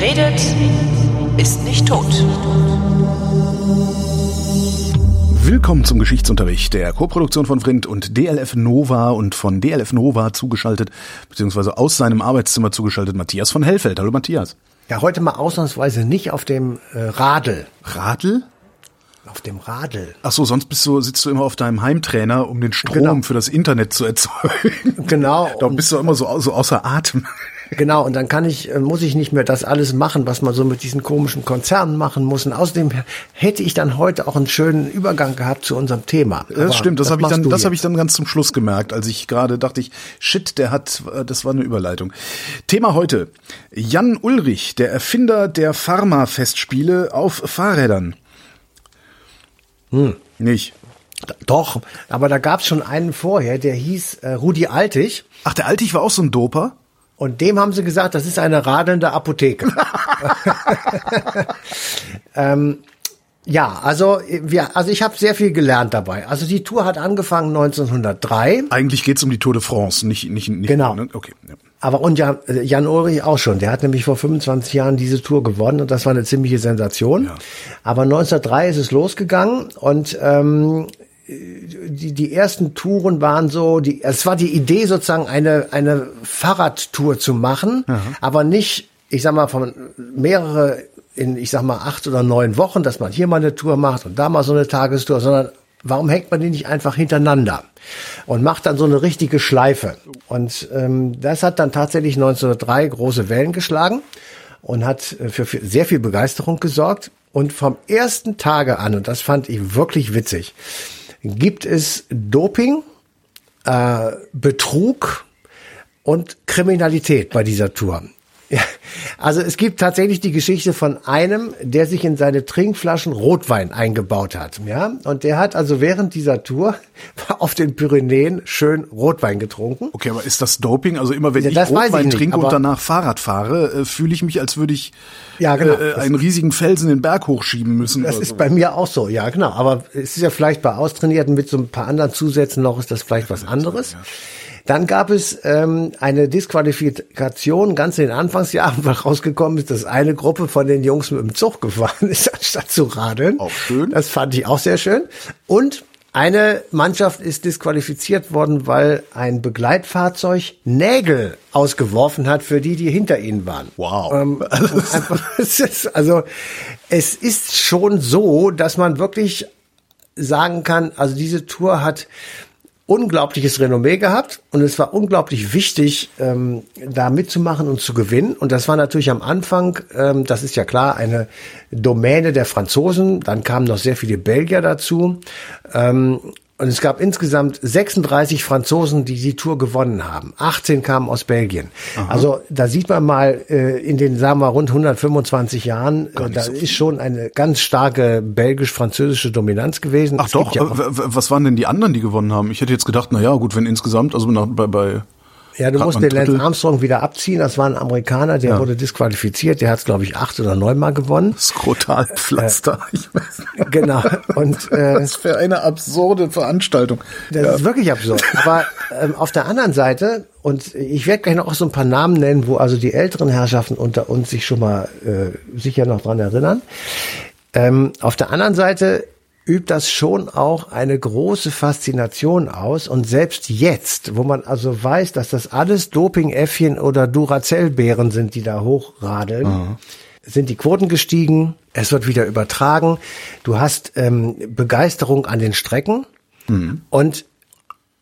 Wer redet, ist nicht tot. Willkommen zum Geschichtsunterricht der Koproduktion von Vrindt und DLF Nova und von DLF Nova zugeschaltet, beziehungsweise aus seinem Arbeitszimmer zugeschaltet, Matthias von Hellfeld. Hallo Matthias. Ja, heute mal ausnahmsweise nicht auf dem äh, Radl. Radl? Auf dem Radl. Ach so, sonst bist du, sitzt du immer auf deinem Heimtrainer, um den Strom Genau. für das Internet zu erzeugen. Genau. Da bist du immer so, so außer Atem. Genau, und dann kann ich, äh, muss ich nicht mehr das alles machen, was man so mit diesen komischen Konzernen machen muss. Und außerdem hätte ich dann heute auch einen schönen Übergang gehabt zu unserem Thema. Das Aber stimmt, das habe ich dann, das habe ich dann ganz zum Schluss gemerkt, als ich gerade dachte ich, shit, der hat, äh, das war eine Überleitung. Thema heute: Jan Ulrich, der Erfinder der Pharma-Festspiele auf Fahrrädern. Hm. Nicht. Doch, aber da gab es schon einen vorher, der hieß äh, Rudi Altig. Ach, der Altig war auch so ein Doper. Und dem haben sie gesagt, das ist eine radelnde Apotheke. ähm, ja, also wir, also ich habe sehr viel gelernt dabei. Also die Tour hat angefangen 1903. Eigentlich geht's um die Tour de France, nicht, nicht, nicht Genau. Ne? Okay. Ja. Aber und Jan, äh, Jan Ulrich auch schon. Der hat nämlich vor 25 Jahren diese Tour gewonnen und das war eine ziemliche Sensation. Ja. Aber 1903 ist es losgegangen und ähm, die, die ersten Touren waren so, die, es war die Idee sozusagen eine, eine Fahrradtour zu machen, aber nicht, ich sag mal, von mehrere in, ich sag mal, acht oder neun Wochen, dass man hier mal eine Tour macht und da mal so eine Tagestour, sondern warum hängt man die nicht einfach hintereinander und macht dann so eine richtige Schleife? Und ähm, das hat dann tatsächlich 1903 große Wellen geschlagen und hat äh, für, für sehr viel Begeisterung gesorgt. Und vom ersten Tage an, und das fand ich wirklich witzig, gibt es Doping, äh, Betrug und Kriminalität bei dieser Tour. Ja, also es gibt tatsächlich die Geschichte von einem, der sich in seine Trinkflaschen Rotwein eingebaut hat. Ja, und der hat also während dieser Tour auf den Pyrenäen schön Rotwein getrunken. Okay, aber ist das Doping? Also immer wenn Ja, ich ich Rotwein nicht, trinke und danach Fahrrad fahre, äh, fühle ich mich, als würde ich Ja, genau. äh, einen riesigen Felsen den Berg hochschieben müssen. Das ist so. bei mir auch so, ja genau. Aber es ist ja vielleicht bei Austrainierten mit so ein paar anderen Zusätzen noch, ist das vielleicht was anderes. Dann gab es ähm, eine Disqualifikation ganz in den Anfangsjahren, weil rausgekommen ist, dass eine Gruppe von den Jungs mit dem Zug gefahren ist, anstatt zu radeln. Auch schön. Das fand ich auch sehr schön. Und eine Mannschaft ist disqualifiziert worden, weil ein Begleitfahrzeug Nägel ausgeworfen hat für die, die hinter ihnen waren. Wow. Ähm, einfach, es ist, also es ist schon so, dass man wirklich sagen kann, also diese Tour hat unglaubliches Renommee gehabt und es war unglaublich wichtig, ähm, da mitzumachen und zu gewinnen. Und das war natürlich am Anfang, ähm, das ist ja klar, eine Domäne der Franzosen. Dann kamen noch sehr viele Belgier dazu. Ähm, und es gab insgesamt 36 Franzosen, die die Tour gewonnen haben. 18 kamen aus Belgien. Also da sieht man mal äh, in den, sagen wir, rund 125 Jahren, äh, da so ist schon eine ganz starke belgisch-französische Dominanz gewesen. Ach Es doch, ja äh, was waren denn die anderen, die gewonnen haben? Ich hätte jetzt gedacht, na ja, gut, wenn insgesamt, also nach, bei, bei Ja, du Hat musst den Lance? Armstrong wieder abziehen. Das war ein Amerikaner, der wurde disqualifiziert. Der hat es, glaube ich, acht oder neunmal gewonnen. Skrotalpflaster. ich weiß nicht. Genau. Und äh, Was für eine absurde Veranstaltung. das ist wirklich absurd. Aber ähm, auf der anderen Seite, und ich werde gleich noch auch so ein paar Namen nennen, wo also die älteren Herrschaften unter uns sich schon mal äh, sicher noch dran erinnern. Ähm, auf der anderen Seite übt das schon auch eine große Faszination aus. Und selbst jetzt, wo man also weiß, dass das alles Dopingäffchen oder Duracell-Bären sind, die da hochradeln, sind die Quoten gestiegen. Es wird wieder übertragen. Du hast ähm, Begeisterung an den Strecken. Und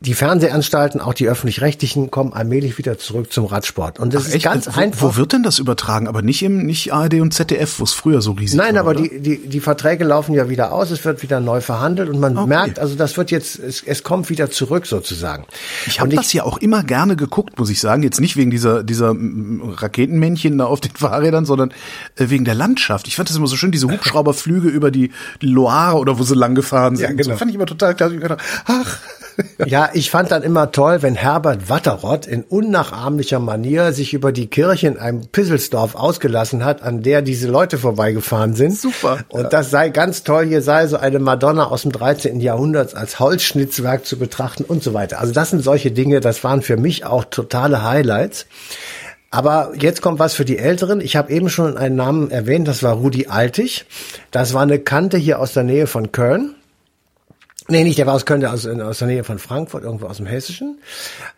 die Fernsehanstalten, auch die öffentlich-rechtlichen, kommen allmählich wieder zurück zum Radsport. Und das ist ganz wo, einfach. Wo wird denn das übertragen? Aber nicht im nicht ARD und ZDF, wo es früher so riesig Nein, war. aber oder? die, die, die Verträge laufen ja wieder aus, es wird wieder neu verhandelt und man Okay. merkt, also das wird jetzt, es, es kommt wieder zurück sozusagen. Ich habe das ja auch immer gerne geguckt, muss ich sagen. Jetzt nicht wegen dieser, dieser mm, Raketenmännchen da auf den Fahrrädern, sondern äh, wegen der Landschaft. Ich fand das immer so schön, diese Hubschrauberflüge über die Loire oder wo sie lang gefahren sind. Ja, genau. Das fand ich immer total klasse. Ach, Ja, ich fand dann immer toll, wenn Herbert Watterott in unnachahmlicher Manier sich über die Kirche in einem Pisselsdorf ausgelassen hat, an der diese Leute vorbeigefahren sind. Super, Und das sei ganz toll, hier sei so eine Madonna aus dem 13. Jahrhundert als Holzschnitzwerk zu betrachten und so weiter. Also das sind solche Dinge, das waren für mich auch totale Highlights. Aber jetzt kommt was für die Älteren. Ich habe eben schon einen Namen erwähnt, das war Rudi Altig. Das war eine Kante hier aus der Nähe von Köln. Nee, nicht, der war aus Köln, der aus, aus der Nähe von Frankfurt, irgendwo aus dem Hessischen.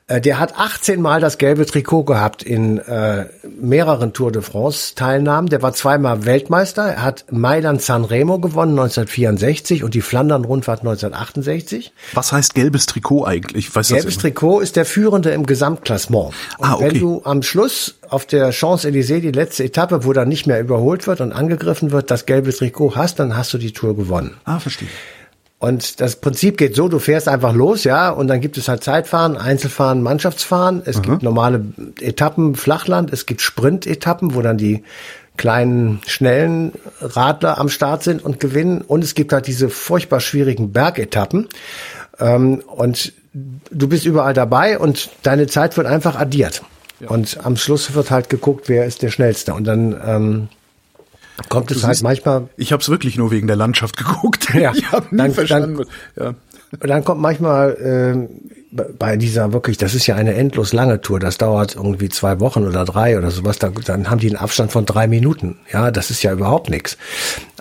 Äh, der hat 18 Mal das gelbe Trikot gehabt in äh, mehreren Tour de France Teilnahmen. Der war zweimal Weltmeister. Er hat Mailand Sanremo gewonnen 1964 und die Flandern Rundfahrt 1968. Was heißt gelbes Trikot eigentlich? Ich weiß gelbes Trikot ist der Führende im Gesamtklassement. Und Ah, okay. wenn du am Schluss auf der Champs-Élysées die letzte Etappe, wo dann nicht mehr überholt wird und angegriffen wird, das gelbe Trikot hast, dann hast du die Tour gewonnen. Ah, verstehe. Und das Prinzip geht so, du fährst einfach los, ja, und dann gibt es halt Zeitfahren, Einzelfahren, Mannschaftsfahren. Es gibt normale Etappen, Flachland, es gibt Sprint-Etappen, wo dann die kleinen, schnellen Radler am Start sind und gewinnen. Und es gibt halt diese furchtbar schwierigen Bergetappen. Ähm, und du bist überall dabei und deine Zeit wird einfach addiert. Und am Schluss wird halt geguckt, wer ist der Schnellste. Und dann ähm, kommt es halt siehst- manchmal Ich habe es wirklich nur wegen der Landschaft geguckt. Ja. Ich habe nie Dann- verstanden. ja. Und dann kommt manchmal ähm, bei dieser wirklich, das ist ja eine endlos lange Tour, das dauert irgendwie zwei Wochen oder drei oder sowas, da, dann haben die einen Abstand von drei Minuten. Ja, das ist ja überhaupt nichts.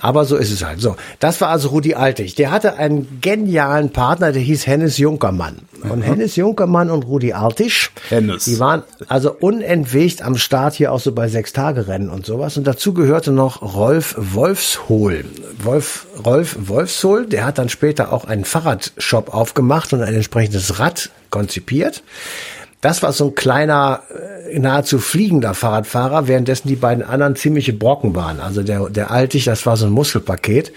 Aber so ist es halt. So, das war also Rudi Altig. Der hatte einen genialen Partner, der hieß Hennes Junkermann. Und Hennes Junkermann und Rudi Altig, Hennes. die waren also unentwegt am Start hier auch so bei Sechs-Tage-Rennen und sowas. Und dazu gehörte noch Rolf Wolfshohl. Wolf, Rolf Wolfshohl, der hat dann später auch einen Fahrradshop aufgemacht und ein entsprechendes Rad konzipiert. Das war so ein kleiner, äh, nahezu fliegender Fahrradfahrer, währenddessen die beiden anderen ziemliche Brocken waren. Also der, der Altig, das war so ein Muskelpaket.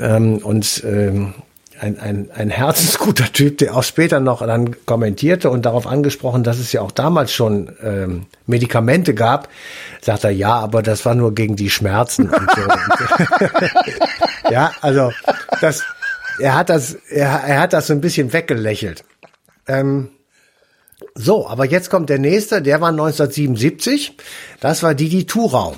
Ähm, und ähm, ein, ein, ein herzensguter Typ, der auch später noch dann kommentierte und darauf angesprochen, dass es ja auch damals schon ähm, Medikamente gab, sagt er, ja, aber das war nur gegen die Schmerzen und so. ja, also das, er hat das, er, er hat das so ein bisschen weggelächelt. Ähm, so, aber jetzt kommt der nächste, der war 1977. Das war Didi Thurau.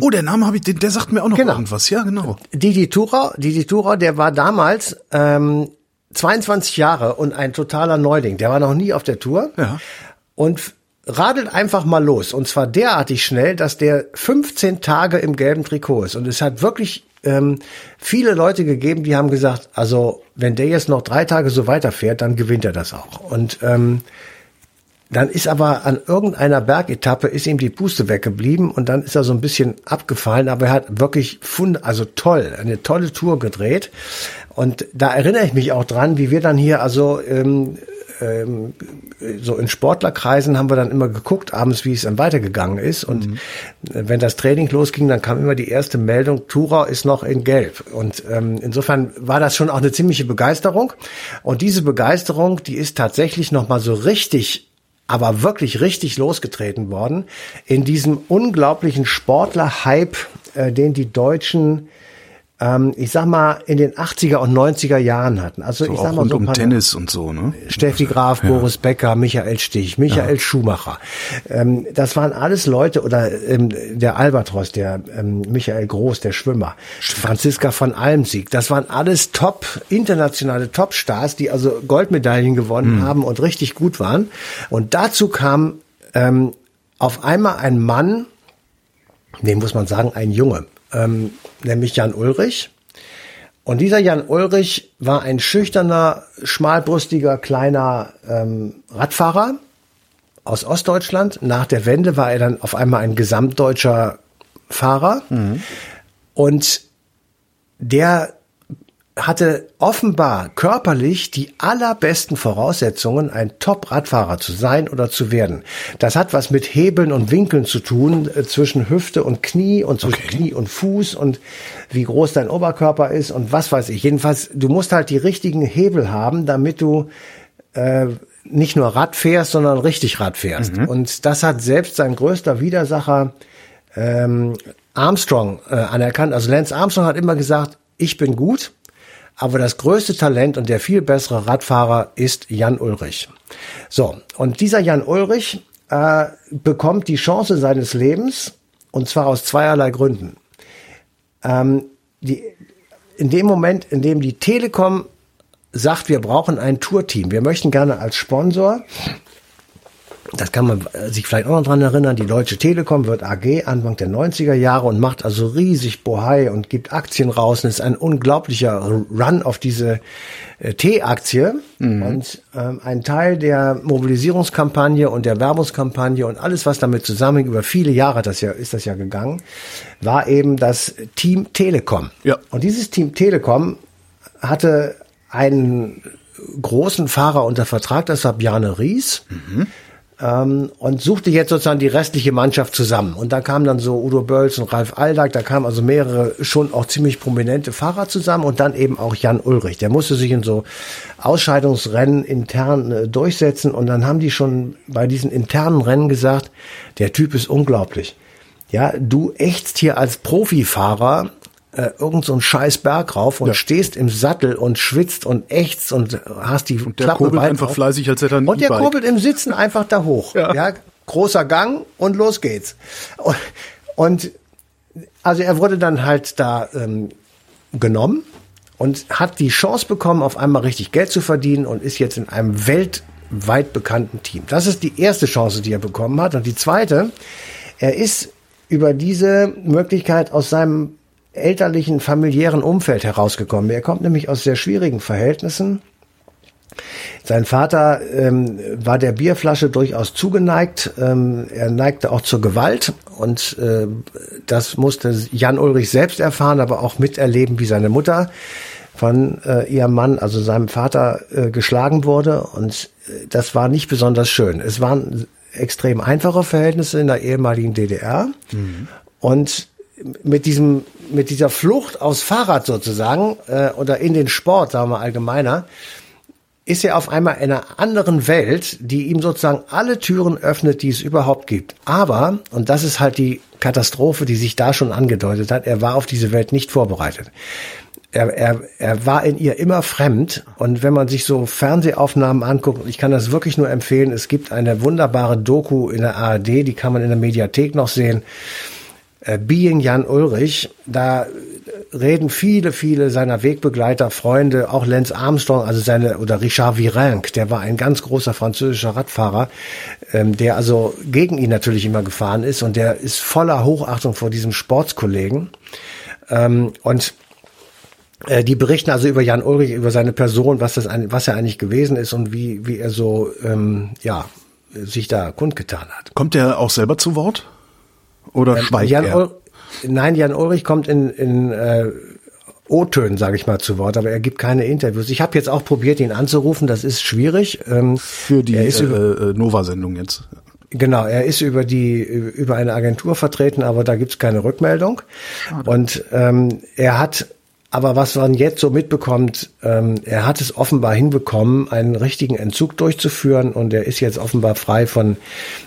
Oh, der Name habe ich, der, der sagt mir auch noch Genau. irgendwas. Ja, genau. Didi Thurau, Didi Thurau, der war damals ähm, 22 Jahre und ein totaler Neuling. Der war noch nie auf der Tour. Ja. Und radelt einfach mal los. Und zwar derartig schnell, dass der 15 Tage im gelben Trikot ist. Und es hat wirklich ähm, viele Leute gegeben, die haben gesagt, also wenn der jetzt noch drei Tage so weiterfährt, dann gewinnt er das auch. Und ähm, dann ist aber an irgendeiner Bergetappe ist ihm die Puste weggeblieben und dann ist er so ein bisschen abgefallen, aber er hat wirklich fund, also toll, eine tolle Tour gedreht. Und da erinnere ich mich auch dran, wie wir dann hier also ähm, ähm, so in Sportlerkreisen haben wir dann immer geguckt, abends, wie es dann weitergegangen ist. Und wenn das Training losging, dann kam immer die erste Meldung, Tura ist noch in Gelb. Und ähm, insofern war das schon auch eine ziemliche Begeisterung. Und diese Begeisterung, die ist tatsächlich noch mal so richtig aber wirklich richtig losgetreten worden in diesem unglaublichen Sportler-Hype, äh, den die Deutschen, ähm, ich sag mal, in den 80er und 90er Jahren hatten. Also So ich sag mal rund so um paar- Tennis und so, ne? Steffi Graf, Boris Becker, Michael Stich, Michael Schumacher. Ähm, das waren alles Leute, oder ähm, der Albatros, der ähm, Michael Groß, der Schwimmer, Franziska von Almsieg. Das waren alles top, internationale Topstars, die also Goldmedaillen gewonnen haben und richtig gut waren. Und dazu kam ähm, auf einmal ein Mann, den muss man sagen, ein Junge, ähm, nämlich Jan Ulrich. Und dieser Jan Ulrich war ein schüchterner, schmalbrustiger, kleiner ähm, Radfahrer aus Ostdeutschland. Nach der Wende war er dann auf einmal ein gesamtdeutscher Fahrer. Und der hatte offenbar körperlich die allerbesten Voraussetzungen, ein Top-Radfahrer zu sein oder zu werden. Das hat was mit Hebeln und Winkeln zu tun, äh, zwischen Hüfte und Knie und zwischen Okay. Knie und Fuß und wie groß dein Oberkörper ist und was weiß ich. Jedenfalls, du musst halt die richtigen Hebel haben, damit du äh, nicht nur Rad fährst, sondern richtig Rad fährst. Und das hat selbst sein größter Widersacher ähm, Armstrong äh, anerkannt. Also Lance Armstrong hat immer gesagt, ich bin gut, aber das größte Talent und der viel bessere Radfahrer ist Jan Ulrich. So, und dieser Jan Ulrich äh, bekommt die Chance seines Lebens und zwar aus zweierlei Gründen. Ähm, die, in dem Moment, in dem die Telekom sagt, wir brauchen ein Tourteam, wir möchten gerne als Sponsor das kann man sich vielleicht auch noch dran erinnern, die Deutsche Telekom wird AG Anfang der 90er Jahre und macht also riesig Bohai und gibt Aktien raus. Und es ist ein unglaublicher Run auf diese äh, T-Aktie. Mhm. Und ähm, ein Teil der Mobilisierungskampagne und der Werbungskampagne und alles, was damit zusammenhängt, über viele Jahre das ja, ist das ja gegangen, war eben das Team Telekom. Ja. Und dieses Team Telekom hatte einen großen Fahrer unter Vertrag, das war Bjarne Ries. Mhm ähm, und suchte jetzt sozusagen die restliche Mannschaft zusammen. Und da kamen dann so Udo Bölz und Ralf Aldag, da kamen also mehrere schon auch ziemlich prominente Fahrer zusammen und dann eben auch Jan Ulrich. Der musste sich in so Ausscheidungsrennen intern äh, durchsetzen und dann haben die schon bei diesen internen Rennen gesagt, der Typ ist unglaublich. Ja, du ächzt hier als Profifahrer äh, irgend so einen scheiß Berg rauf und ja. stehst im Sattel und schwitzt und ächzt und hast die und der Klappe kurbelt einfach auf. fleißig als hätte er Und der kurbelt im Sitzen einfach da hoch. Ja. ja. großer Gang und los geht's. Und, und also er wurde dann halt da ähm, genommen und hat die Chance bekommen, auf einmal richtig Geld zu verdienen und ist jetzt in einem weltweit bekannten Team. Das ist die erste Chance, die er bekommen hat. Und die zweite, er ist über diese Möglichkeit aus seinem elterlichen, familiären Umfeld herausgekommen. Er kommt nämlich aus sehr schwierigen Verhältnissen. Sein Vater ähm, war der Bierflasche durchaus zugeneigt. Ähm, er neigte auch zur Gewalt und äh, das musste Jan Ulrich selbst erfahren, aber auch miterleben, wie seine Mutter von äh, ihrem Mann, also seinem Vater, äh, geschlagen wurde. Und äh, das war nicht besonders schön. Es waren extrem einfache Verhältnisse in der ehemaligen DDR. Mhm. Und mit diesem mit dieser Flucht aus Fahrrad sozusagen äh, oder in den Sport, sagen wir allgemeiner, ist er auf einmal in einer anderen Welt, die ihm sozusagen alle Türen öffnet, die es überhaupt gibt. Aber, und das ist halt die Katastrophe, die sich da schon angedeutet hat, er war auf diese Welt nicht vorbereitet. Er, er, er war in ihr immer fremd. Und wenn man sich so Fernsehaufnahmen anguckt, ich kann das wirklich nur empfehlen, es gibt eine wunderbare Doku in der ARD, die kann man in der Mediathek noch sehen äh, Being Jan Ulrich, da reden viele, viele seiner Wegbegleiter, Freunde, auch Lance Armstrong, also seine, oder Richard Virenque, der war ein ganz großer französischer Radfahrer, ähm, der also gegen ihn natürlich immer gefahren ist und der ist voller Hochachtung vor diesem Sportskollegen. Ähm, und äh, die berichten also über Jan Ulrich, über seine Person, was das, was er eigentlich gewesen ist und wie, wie er so, ähm, ja, sich da kundgetan hat. Kommt er auch selber zu Wort? Oder ähm, schweigt Jan er? Ul Nein, Jan Ulrich kommt in, in äh, O-Tönen, sage ich mal, zu Wort, aber er gibt keine Interviews. Ich habe jetzt auch probiert, ihn anzurufen, das ist schwierig. Ähm, Für die äh, äh, Nova-Sendung jetzt. Genau, er ist über die über eine Agentur vertreten, aber da gibt's keine Rückmeldung. Schade. Und ähm, er hat, aber was man jetzt so mitbekommt, ähm, er hat es offenbar hinbekommen, einen richtigen Entzug durchzuführen und er ist jetzt offenbar frei von,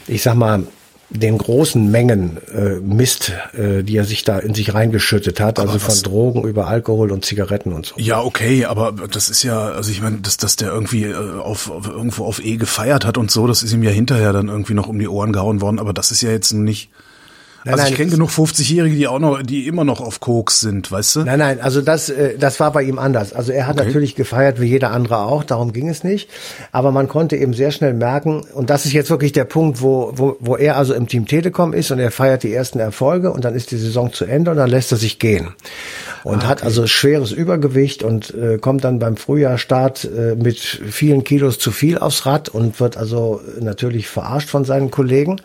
ich sag mal, den großen Mengen äh, Mist, äh, die er sich da in sich reingeschüttet hat, aber also von Drogen über Alkohol und Zigaretten und so. Ja, okay, aber das ist ja, also ich meine, dass, dass der irgendwie äh, auf, auf irgendwo auf E gefeiert hat und so, das ist ihm ja hinterher dann irgendwie noch um die Ohren gehauen worden, aber das ist ja jetzt nicht Nein, also ich kenne genug 50-Jährige, die auch noch, die immer noch auf Koks sind, weißt du? Nein, nein, also das, äh, das war bei ihm anders. Also er hat okay. natürlich gefeiert wie jeder andere auch, darum ging es nicht. Aber man konnte eben sehr schnell merken, und das ist jetzt wirklich der Punkt, wo, wo, wo er also im Team Telekom ist und er feiert die ersten Erfolge und dann ist die Saison zu Ende und dann lässt er sich gehen. Und ah, okay. hat also schweres Übergewicht und äh, kommt dann beim Frühjahrstart äh, mit vielen Kilos zu viel aufs Rad und wird also natürlich verarscht von seinen Kollegen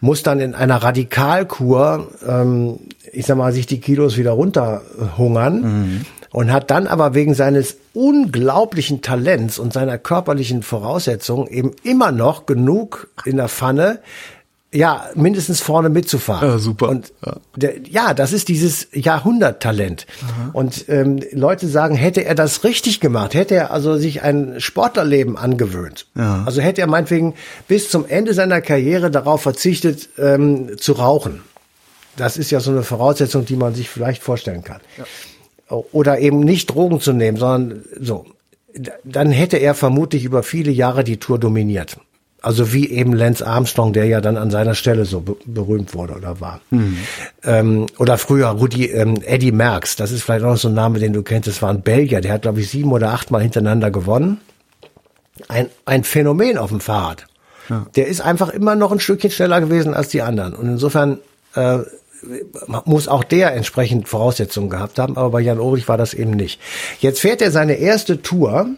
muss dann in einer Radikalkur, ähm, ich sag mal, sich die Kilos wieder runterhungern. Mhm. Und hat dann aber wegen seines unglaublichen Talents und seiner körperlichen Voraussetzungen eben immer noch genug in der Pfanne, ja, mindestens vorne mitzufahren. Ja, super. Und ja, der, ja das ist dieses Jahrhunderttalent. Aha. Und ähm, Leute sagen, hätte er das richtig gemacht, hätte er also sich ein Sportlerleben angewöhnt. Ja. Also hätte er meinetwegen bis zum Ende seiner Karriere darauf verzichtet, ähm, zu rauchen. Das ist ja so eine Voraussetzung, die man sich vielleicht vorstellen kann. Ja. Oder eben nicht Drogen zu nehmen, sondern so. Dann hätte er vermutlich über viele Jahre die Tour dominiert. Also wie eben Lance Armstrong, der ja dann an seiner Stelle so be berühmt wurde oder war. Mhm. Ähm, oder früher Rudi ähm, Eddie Merckx, das ist vielleicht auch noch so ein Name, den du kennst, das war ein Belgier, der hat, glaube ich, sieben oder acht Mal hintereinander gewonnen. Ein, ein Phänomen auf dem Fahrrad. Der ist einfach immer noch ein Stückchen schneller gewesen als die anderen. Und insofern äh, muss auch der entsprechend Voraussetzungen gehabt haben, aber bei Jan Ulrich war das eben nicht. Jetzt fährt er seine erste Tour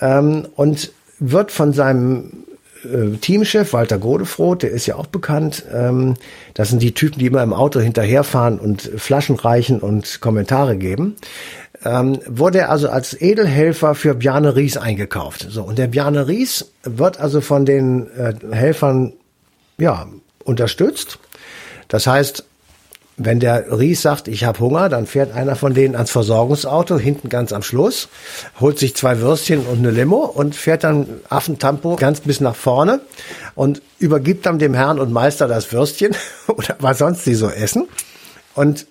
ähm, und wird von seinem äh, Teamchef Walter Godefroth, der ist ja auch bekannt. Ähm, das sind die Typen, die immer im Auto hinterherfahren und Flaschen reichen und Kommentare geben. Ähm, wurde er also als Edelhelfer für Bjarne Ries eingekauft. So und der Bjarne Ries wird also von den äh, Helfern ja unterstützt. Das heißt, wenn der Ries sagt, ich habe Hunger, dann fährt einer von denen ans Versorgungsauto, hinten ganz am Schluss, holt sich zwei Würstchen und eine Limo und fährt dann Affentampo ganz bis nach vorne und übergibt dann dem Herrn und Meister das Würstchen oder was sonst sie so essen. Und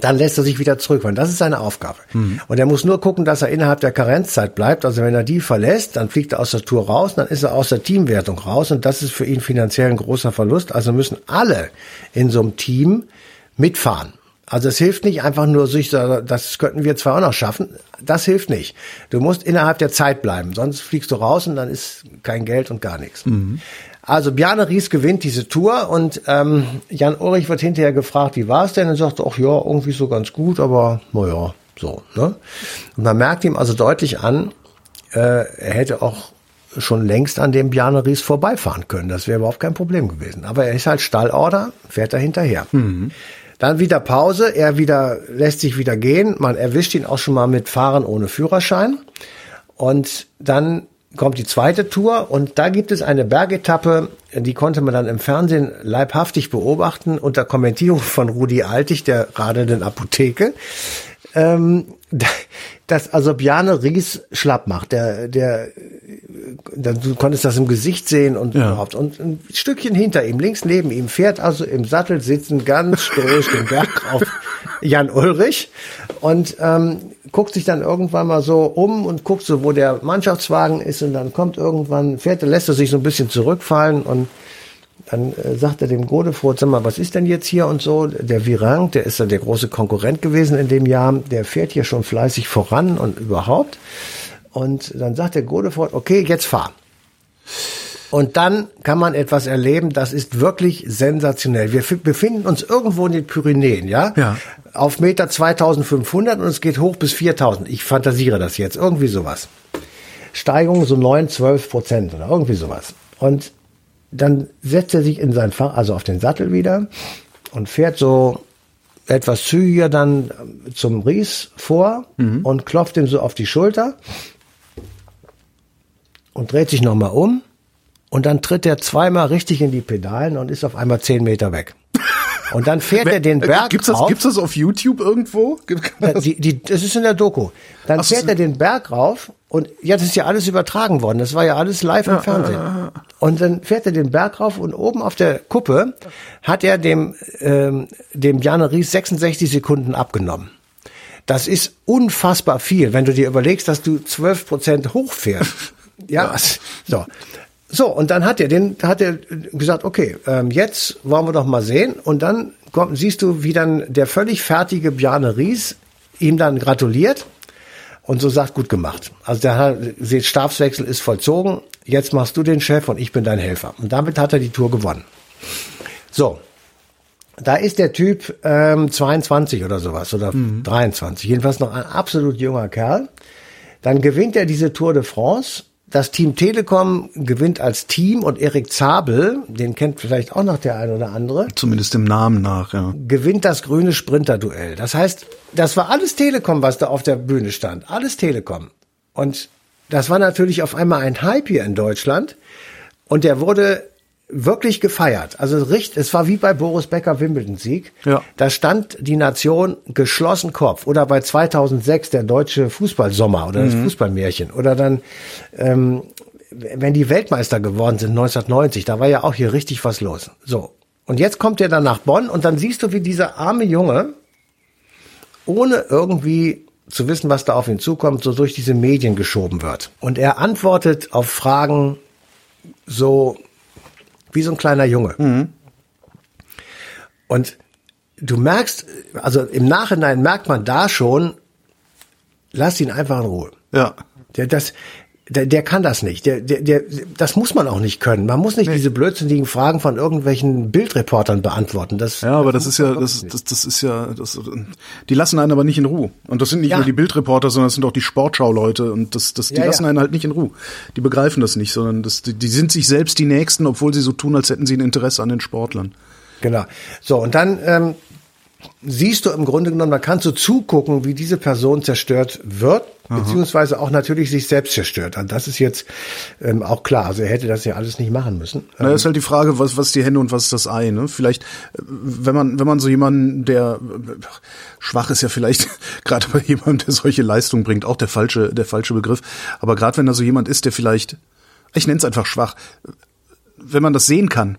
dann lässt er sich wieder zurückfahren. Das ist seine Aufgabe. Mhm. Und er muss nur gucken, dass er innerhalb der Karenzzeit bleibt. Also wenn er die verlässt, dann fliegt er aus der Tour raus, dann ist er aus der Teamwertung raus und das ist für ihn finanziell ein großer Verlust. Also müssen alle in so einem Team mitfahren. Also es hilft nicht einfach nur sich, das könnten wir zwar auch noch schaffen, das hilft nicht. Du musst innerhalb der Zeit bleiben, sonst fliegst du raus und dann ist kein Geld und gar nichts. Mhm. Also Bjarne Ries gewinnt diese Tour und ähm, Jan Ulrich wird hinterher gefragt, wie war es denn? Und sagt, ach ja, irgendwie so ganz gut, aber naja, so. Ne? Und man merkt ihm also deutlich an, äh, er hätte auch schon längst an dem Bjarne Ries vorbeifahren können. Das wäre überhaupt kein Problem gewesen. Aber er ist halt Stallorder, fährt er hinterher. Mhm. Dann wieder Pause, er wieder lässt sich wieder gehen. Man erwischt ihn auch schon mal mit Fahren ohne Führerschein. Und dann kommt die zweite Tour und da gibt es eine Bergetappe, die konnte man dann im Fernsehen leibhaftig beobachten unter Kommentierung von Rudi Altig, der radenden Apotheke. Ähm, dass also Bjarne Ries schlapp macht. Der, der, der, du konntest das im Gesicht sehen und ja. überhaupt. Und ein Stückchen hinter ihm, links neben ihm, fährt also im Sattel sitzen ganz stoisch den Berg auf Jan Ulrich und ähm, guckt sich dann irgendwann mal so um und guckt so, wo der Mannschaftswagen ist und dann kommt irgendwann, fährt, lässt er sich so ein bisschen zurückfallen und dann äh, sagt er dem Godefroth, sag mal, was ist denn jetzt hier und so? Der Virang, der ist ja der große Konkurrent gewesen in dem Jahr, der fährt hier schon fleißig voran und überhaupt. Und dann sagt der Godefroth, okay, jetzt fahr. Und dann kann man etwas erleben, das ist wirklich sensationell. Wir befinden uns irgendwo in den Pyrenäen, ja? Ja. Auf Meter 2500 und es geht hoch bis 4000. Ich fantasiere das jetzt, irgendwie sowas. Steigung so 9, 12 Prozent oder irgendwie sowas. Und dann setzt er sich in sein Fach, also auf den Sattel wieder und fährt so etwas zügiger dann zum Ries vor mhm. und klopft ihm so auf die Schulter und dreht sich nochmal um und dann tritt er zweimal richtig in die Pedalen und ist auf einmal zehn Meter weg. Und dann fährt er den Berg gibt's das, rauf. Gibt's das auf YouTube irgendwo? Das? Die, die, das ist in der Doku. Dann Ach, fährt er den Berg rauf und ja, das ist ja alles übertragen worden. Das war ja alles live im Fernsehen. Und dann fährt er den Berg rauf und oben auf der Kuppe hat er dem, ähm, dem Jana Ries 66 Sekunden abgenommen. Das ist unfassbar viel, wenn du dir überlegst, dass du 12 Prozent hochfährst. ja, so. So, und dann hat er den, hat er gesagt, okay, ähm, jetzt wollen wir doch mal sehen. Und dann kommt, siehst du, wie dann der völlig fertige Bjarne Ries ihm dann gratuliert und so sagt, gut gemacht. Also der Stabswechsel ist vollzogen, jetzt machst du den Chef und ich bin dein Helfer. Und damit hat er die Tour gewonnen. So, da ist der Typ ähm, 22 oder sowas oder mhm. 23, jedenfalls noch ein absolut junger Kerl. Dann gewinnt er diese Tour de France das Team Telekom gewinnt als Team und Erik Zabel, den kennt vielleicht auch noch der ein oder andere. Zumindest im Namen nach, ja. Gewinnt das grüne Sprinterduell. Das heißt, das war alles Telekom, was da auf der Bühne stand. Alles Telekom. Und das war natürlich auf einmal ein Hype hier in Deutschland. Und der wurde wirklich gefeiert. Also richtig, es war wie bei Boris Becker Wimbledon-Sieg. Ja. Da stand die Nation geschlossen Kopf. Oder bei 2006 der deutsche Fußballsommer oder das mhm. Fußballmärchen. Oder dann, ähm, wenn die Weltmeister geworden sind 1990, da war ja auch hier richtig was los. So. Und jetzt kommt er dann nach Bonn und dann siehst du, wie dieser arme Junge, ohne irgendwie zu wissen, was da auf ihn zukommt, so durch diese Medien geschoben wird. Und er antwortet auf Fragen so, wie so ein kleiner Junge. Mhm. Und du merkst, also im Nachhinein merkt man da schon, lass ihn einfach in Ruhe. Ja. Der, das, der, der kann das nicht. Der, der, der, das muss man auch nicht können. Man muss nicht nee. diese blödsinnigen Fragen von irgendwelchen Bildreportern beantworten. Das, ja, aber das, das ist ja, das, das, das ist ja, das, die lassen einen aber nicht in Ruhe. Und das sind nicht ja. nur die Bildreporter, sondern das sind auch die Sportschau-Leute. Und das, das, die ja, lassen ja. einen halt nicht in Ruhe. Die begreifen das nicht, sondern das, die, die sind sich selbst die Nächsten, obwohl sie so tun, als hätten sie ein Interesse an den Sportlern. Genau. So, und dann ähm, siehst du im Grunde genommen, da kannst du zugucken, wie diese Person zerstört wird, Aha. beziehungsweise auch natürlich sich selbst zerstört. Und das ist jetzt ähm, auch klar. Also er hätte das ja alles nicht machen müssen. Na, ist halt die Frage, was, was die Hände und was ist das Ei, ne? Vielleicht, äh, wenn man, wenn man so jemanden, der schwach ist ja vielleicht gerade bei jemandem, der solche Leistungen bringt, auch der falsche, der falsche Begriff. Aber gerade wenn da so jemand ist, der vielleicht, ich nenne es einfach schwach, wenn man das sehen kann,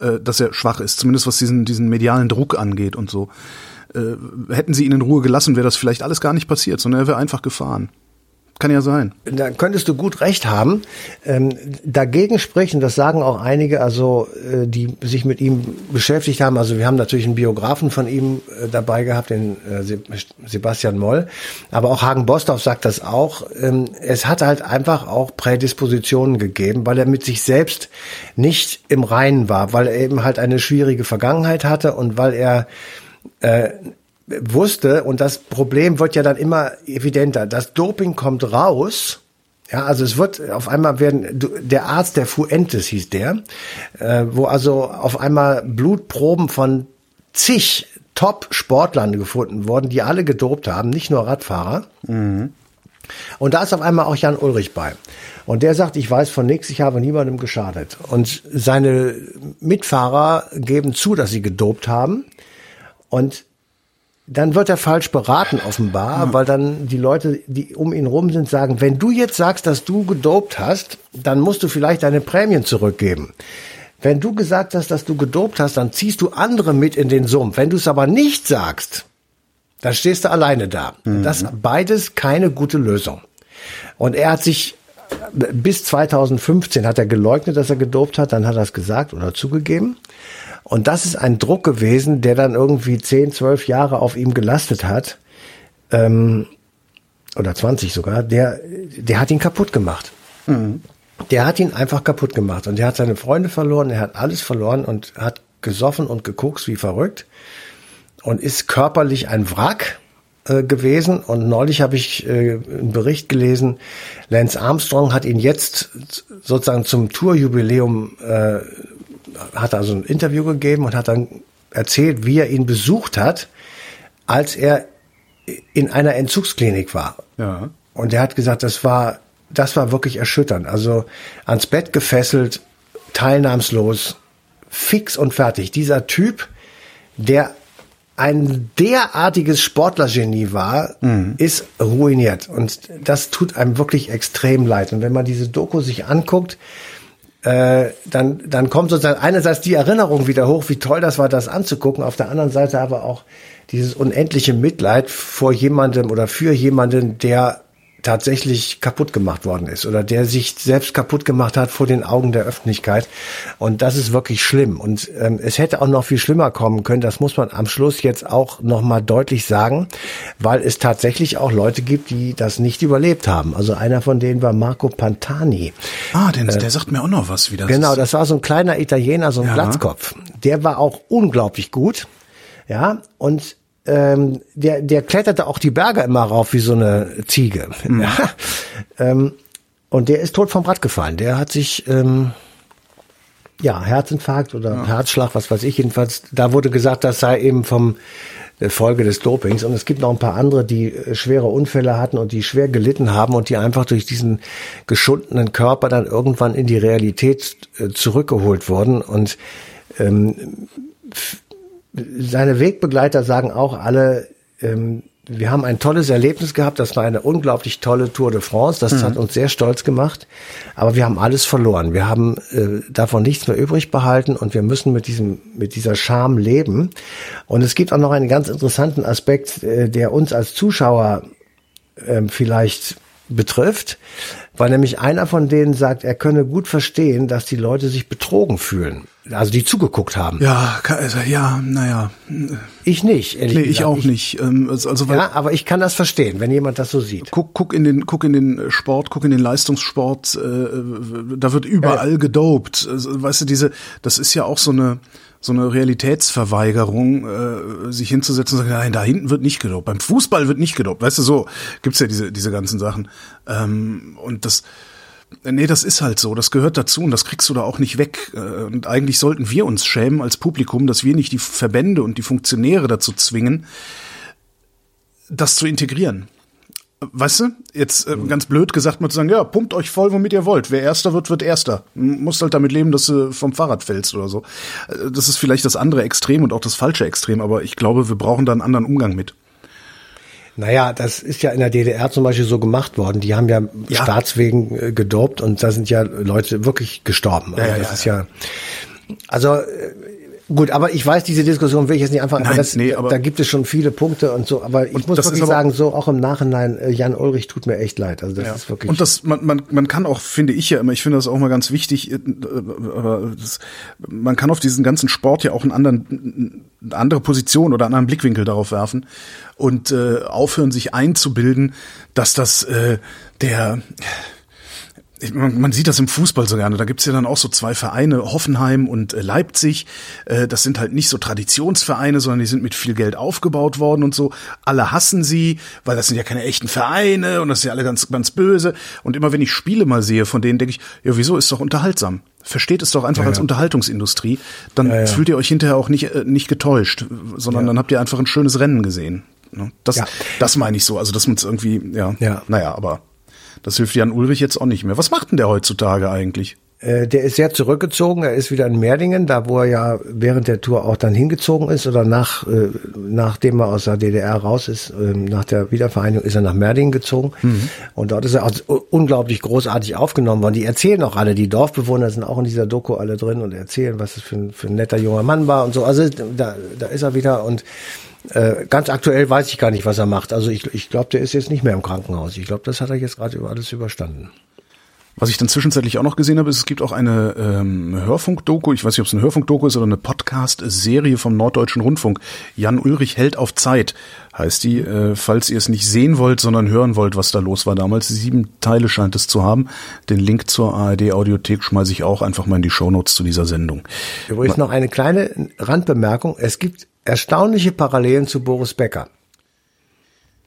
äh, dass er schwach ist, zumindest was diesen, diesen medialen Druck angeht und so. Äh, hätten sie ihn in Ruhe gelassen, wäre das vielleicht alles gar nicht passiert, sondern er wäre einfach gefahren. Kann ja sein. Da könntest du gut recht haben. Ähm, dagegen sprechen, das sagen auch einige, also äh, die sich mit ihm beschäftigt haben. Also wir haben natürlich einen Biografen von ihm äh, dabei gehabt, den äh, Sebastian Moll. Aber auch Hagen Bostorff sagt das auch. Ähm, es hat halt einfach auch Prädispositionen gegeben, weil er mit sich selbst nicht im Reinen war, weil er eben halt eine schwierige Vergangenheit hatte und weil er äh, wusste, und das Problem wird ja dann immer evidenter, das Doping kommt raus, ja, also es wird auf einmal werden, der Arzt der Fuentes hieß der, äh, wo also auf einmal Blutproben von zig Top-Sportlern gefunden wurden, die alle gedopt haben, nicht nur Radfahrer. Mhm. Und da ist auf einmal auch Jan Ulrich bei. Und der sagt, ich weiß von nichts, ich habe niemandem geschadet. Und seine Mitfahrer geben zu, dass sie gedopt haben. Und dann wird er falsch beraten offenbar, ja. weil dann die Leute, die um ihn rum sind, sagen, wenn du jetzt sagst, dass du gedopt hast, dann musst du vielleicht deine Prämien zurückgeben. Wenn du gesagt hast, dass du gedopt hast, dann ziehst du andere mit in den Sumpf. Wenn du es aber nicht sagst, dann stehst du alleine da. Mhm. Das beides keine gute Lösung. Und er hat sich bis 2015 hat er geleugnet, dass er gedopt hat, dann hat er es gesagt oder zugegeben. Und das ist ein Druck gewesen, der dann irgendwie 10, 12 Jahre auf ihm gelastet hat. Ähm, oder 20 sogar, der, der hat ihn kaputt gemacht. Mhm. Der hat ihn einfach kaputt gemacht. Und der hat seine Freunde verloren, er hat alles verloren und hat gesoffen und geguckt wie verrückt und ist körperlich ein Wrack äh, gewesen. Und neulich habe ich äh, einen Bericht gelesen, Lance Armstrong hat ihn jetzt sozusagen zum Tourjubiläum äh, hat also ein Interview gegeben und hat dann erzählt, wie er ihn besucht hat, als er in einer Entzugsklinik war. Ja. Und er hat gesagt, das war, das war wirklich erschütternd. Also ans Bett gefesselt, teilnahmslos, fix und fertig. Dieser Typ, der ein derartiges Sportlergenie war, mhm. ist ruiniert. Und das tut einem wirklich extrem leid. Und wenn man diese Doku sich anguckt, äh, dann, dann kommt sozusagen einerseits die Erinnerung wieder hoch, wie toll das war, das anzugucken, auf der anderen Seite aber auch dieses unendliche Mitleid vor jemandem oder für jemanden, der tatsächlich kaputt gemacht worden ist oder der sich selbst kaputt gemacht hat vor den Augen der Öffentlichkeit. Und das ist wirklich schlimm. Und ähm, es hätte auch noch viel schlimmer kommen können. Das muss man am Schluss jetzt auch nochmal deutlich sagen, weil es tatsächlich auch Leute gibt, die das nicht überlebt haben. Also einer von denen war Marco Pantani. Ah, den, äh, der sagt mir auch noch was wieder. Genau, das war so ein kleiner Italiener, so ein ja. Glatzkopf. Der war auch unglaublich gut. Ja, und ähm, der, der kletterte auch die Berge immer rauf wie so eine Ziege. Mhm. Ähm, und der ist tot vom Rad gefallen. Der hat sich, ähm, ja, Herzinfarkt oder ja. Herzschlag, was weiß ich. Jedenfalls, da wurde gesagt, das sei eben vom äh, Folge des Dopings. Und es gibt noch ein paar andere, die äh, schwere Unfälle hatten und die schwer gelitten haben und die einfach durch diesen geschundenen Körper dann irgendwann in die Realität äh, zurückgeholt wurden. Und ähm, seine Wegbegleiter sagen auch alle, ähm, wir haben ein tolles Erlebnis gehabt. Das war eine unglaublich tolle Tour de France. Das mhm. hat uns sehr stolz gemacht. Aber wir haben alles verloren. Wir haben äh, davon nichts mehr übrig behalten und wir müssen mit diesem, mit dieser Scham leben. Und es gibt auch noch einen ganz interessanten Aspekt, äh, der uns als Zuschauer äh, vielleicht betrifft. weil nämlich einer von denen sagt, er könne gut verstehen, dass die Leute sich betrogen fühlen. Also die zugeguckt haben. Ja, also, ja, naja. Ich nicht, ehrlich Nee, gesagt. ich auch nicht. Ähm, Also, also weil, Ja, aber ich kann das verstehen, wenn jemand das so sieht. guck, guck in den, guck in den Sport, guck in den Leistungssport, äh, da wird überall gedopt. Also, weißt du, diese, das ist ja auch so eine, so eine Realitätsverweigerung, äh, sich hinzusetzen und sagen, nein, da hinten wird nicht gedopt. Beim Fußball wird nicht gedopt. Weißt du, so gibt's ja diese, diese ganzen Sachen. Ähm, und das, Nee, das ist halt so. Das gehört dazu und das kriegst du da auch nicht weg. Äh, Und eigentlich sollten wir uns schämen als Publikum, dass wir nicht die Verbände und die Funktionäre dazu zwingen, das zu integrieren. Weißt du, jetzt äh, ganz blöd gesagt mal zu sagen, ja, pumpt euch voll, womit ihr wollt. Wer Erster wird, wird Erster. M- Musst halt damit leben, dass du vom Fahrrad fällst oder so. Äh, Das ist vielleicht das andere Extrem und auch das falsche Extrem, aber ich glaube, wir brauchen da einen anderen Umgang mit. Naja, das ist ja in der DDR zum Beispiel so gemacht worden. Die haben ja, Ja. Staatswegen äh, gedopt und da sind ja Leute wirklich gestorben. Also Ja, ja, das ja, ist ja, also äh, gut, aber ich weiß, diese Diskussion will ich jetzt nicht anfangen. Nein, das, nee, aber- da gibt es schon viele Punkte und so. Aber ich muss wirklich sagen, so auch im Nachhinein, äh, Jan Ulrich tut mir echt leid. Also das Ja. ist wirklich. Und das, man, man, man kann auch, finde ich ja immer, ich finde das auch mal ganz wichtig, äh, aber das, man kann auf diesen ganzen Sport ja auch einen anderen, eine andere Position oder einen anderen Blickwinkel darauf werfen und äh, aufhören, sich einzubilden, dass das äh, der man, man sieht das im Fußball so gerne. Da gibt's ja dann auch so zwei Vereine, Hoffenheim und äh, Leipzig. Äh, das sind halt nicht so Traditionsvereine, sondern die sind mit viel Geld aufgebaut worden und so. Alle hassen sie, weil das sind ja keine echten Vereine und das sind ja alle ganz, ganz böse. Und immer wenn ich Spiele mal sehe, von denen denke ich, ja, wieso ist doch unterhaltsam? Versteht es doch einfach als Unterhaltungsindustrie. Dann fühlt ihr euch hinterher auch nicht, äh, nicht getäuscht, sondern dann habt ihr einfach ein schönes Rennen gesehen. Ne? Das, Ja. das meine ich so. Also, dass man es irgendwie, ja, Ja. naja, aber das hilft Jan Ulrich jetzt auch nicht mehr. Was macht denn der heutzutage eigentlich? Äh, der ist sehr zurückgezogen. Er ist wieder in Merdingen, da wo er ja während der Tour auch dann hingezogen ist oder nach, äh, nachdem er aus der DDR raus ist, äh, nach der Wiedervereinigung ist er nach Merdingen gezogen. Und dort ist er auch unglaublich großartig aufgenommen worden. Die erzählen auch alle, die Dorfbewohner sind auch in dieser Doku alle drin und erzählen, was es für ein, für ein netter junger Mann war und so. Also da, da ist er wieder und äh, ganz aktuell weiß ich gar nicht, was er macht. Also ich, ich glaube, der ist jetzt nicht mehr im Krankenhaus. Ich glaube, das hat er jetzt gerade über alles überstanden. Was ich dann zwischenzeitlich auch noch gesehen habe, ist, es gibt auch eine ähm, Hörfunkdoku, ich weiß nicht, ob es eine Hörfunkdoku ist oder eine Podcast-Serie vom Norddeutschen Rundfunk. Jan Ulrich hält auf Zeit, heißt die, äh, falls ihr es nicht sehen wollt, sondern hören wollt, was da los war damals. Sieben Teile scheint es zu haben. Den Link zur ARD-Audiothek schmeiße ich auch einfach mal in die Shownotes zu dieser Sendung. Übrigens noch eine kleine Randbemerkung. Es gibt erstaunliche Parallelen zu Boris Becker.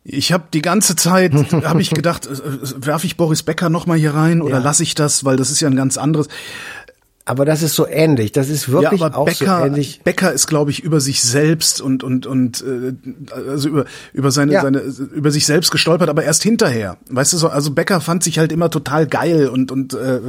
Ich habe die ganze Zeit habe ich gedacht, äh, werfe ich Boris Becker noch mal hier rein oder Ja. lasse ich das, weil das ist ja ein ganz anderes. Aber das ist so ähnlich. Das ist wirklich ja, aber auch Becker, so ähnlich. Becker ist, glaube ich, über sich selbst und und und äh, also über über seine Ja. seine über sich selbst gestolpert, aber erst hinterher. Weißt du so? Also Becker fand sich halt immer total geil und und äh,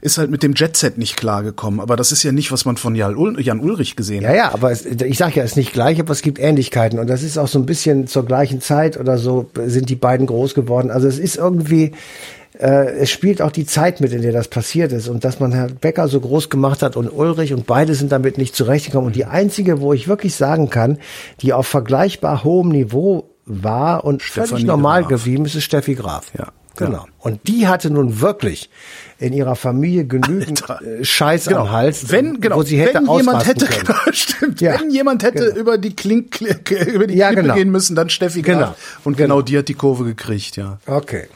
ist halt mit dem Jetset nicht klargekommen. Aber das ist ja nicht, was man von Jan, Ul Jan Ulrich gesehen Ja, hat. ja, aber es, ich sage ja, es ist nicht gleich, aber es gibt Ähnlichkeiten. Und das ist auch so ein bisschen zur gleichen Zeit oder so sind die beiden groß geworden. Also es ist irgendwie, äh, es spielt auch die Zeit mit, in der das passiert ist. Und dass man Herrn Becker so groß gemacht hat und Ulrich und beide sind damit nicht zurechtgekommen. Und die einzige, wo ich wirklich sagen kann, die auf vergleichbar hohem Niveau war und Stefanie völlig normal Graf. geblieben ist, ist Steffi Graf. Ja. Genau. Und die hatte nun wirklich in ihrer Familie genügend Alter. äh, Scheiß am Hals, Wenn genau, wo sie hätte wenn jemand hätte, können. genau, stimmt, Ja, wenn jemand hätte genau. über die Klink, über die Ja, Klippe genau. gehen müssen, dann Steffi Genau. Graf. Und genau die hat die Kurve gekriegt, ja. Okay,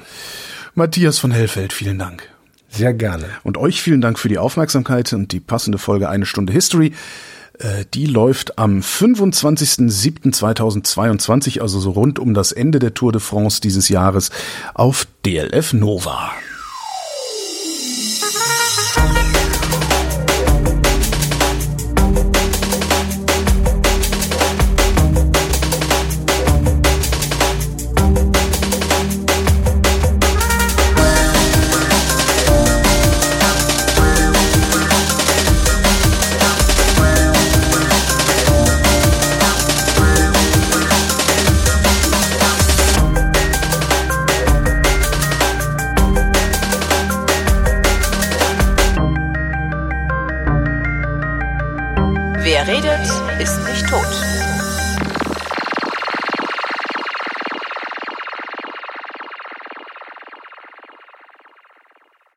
Matthias von Hellfeld, vielen Dank. sehr gerne. Und euch vielen Dank für die Aufmerksamkeit und die passende Folge Eine Stunde History. Äh, Die läuft am 25.07.2022, also so rund um das Ende der Tour de France dieses Jahres auf DLF Nova.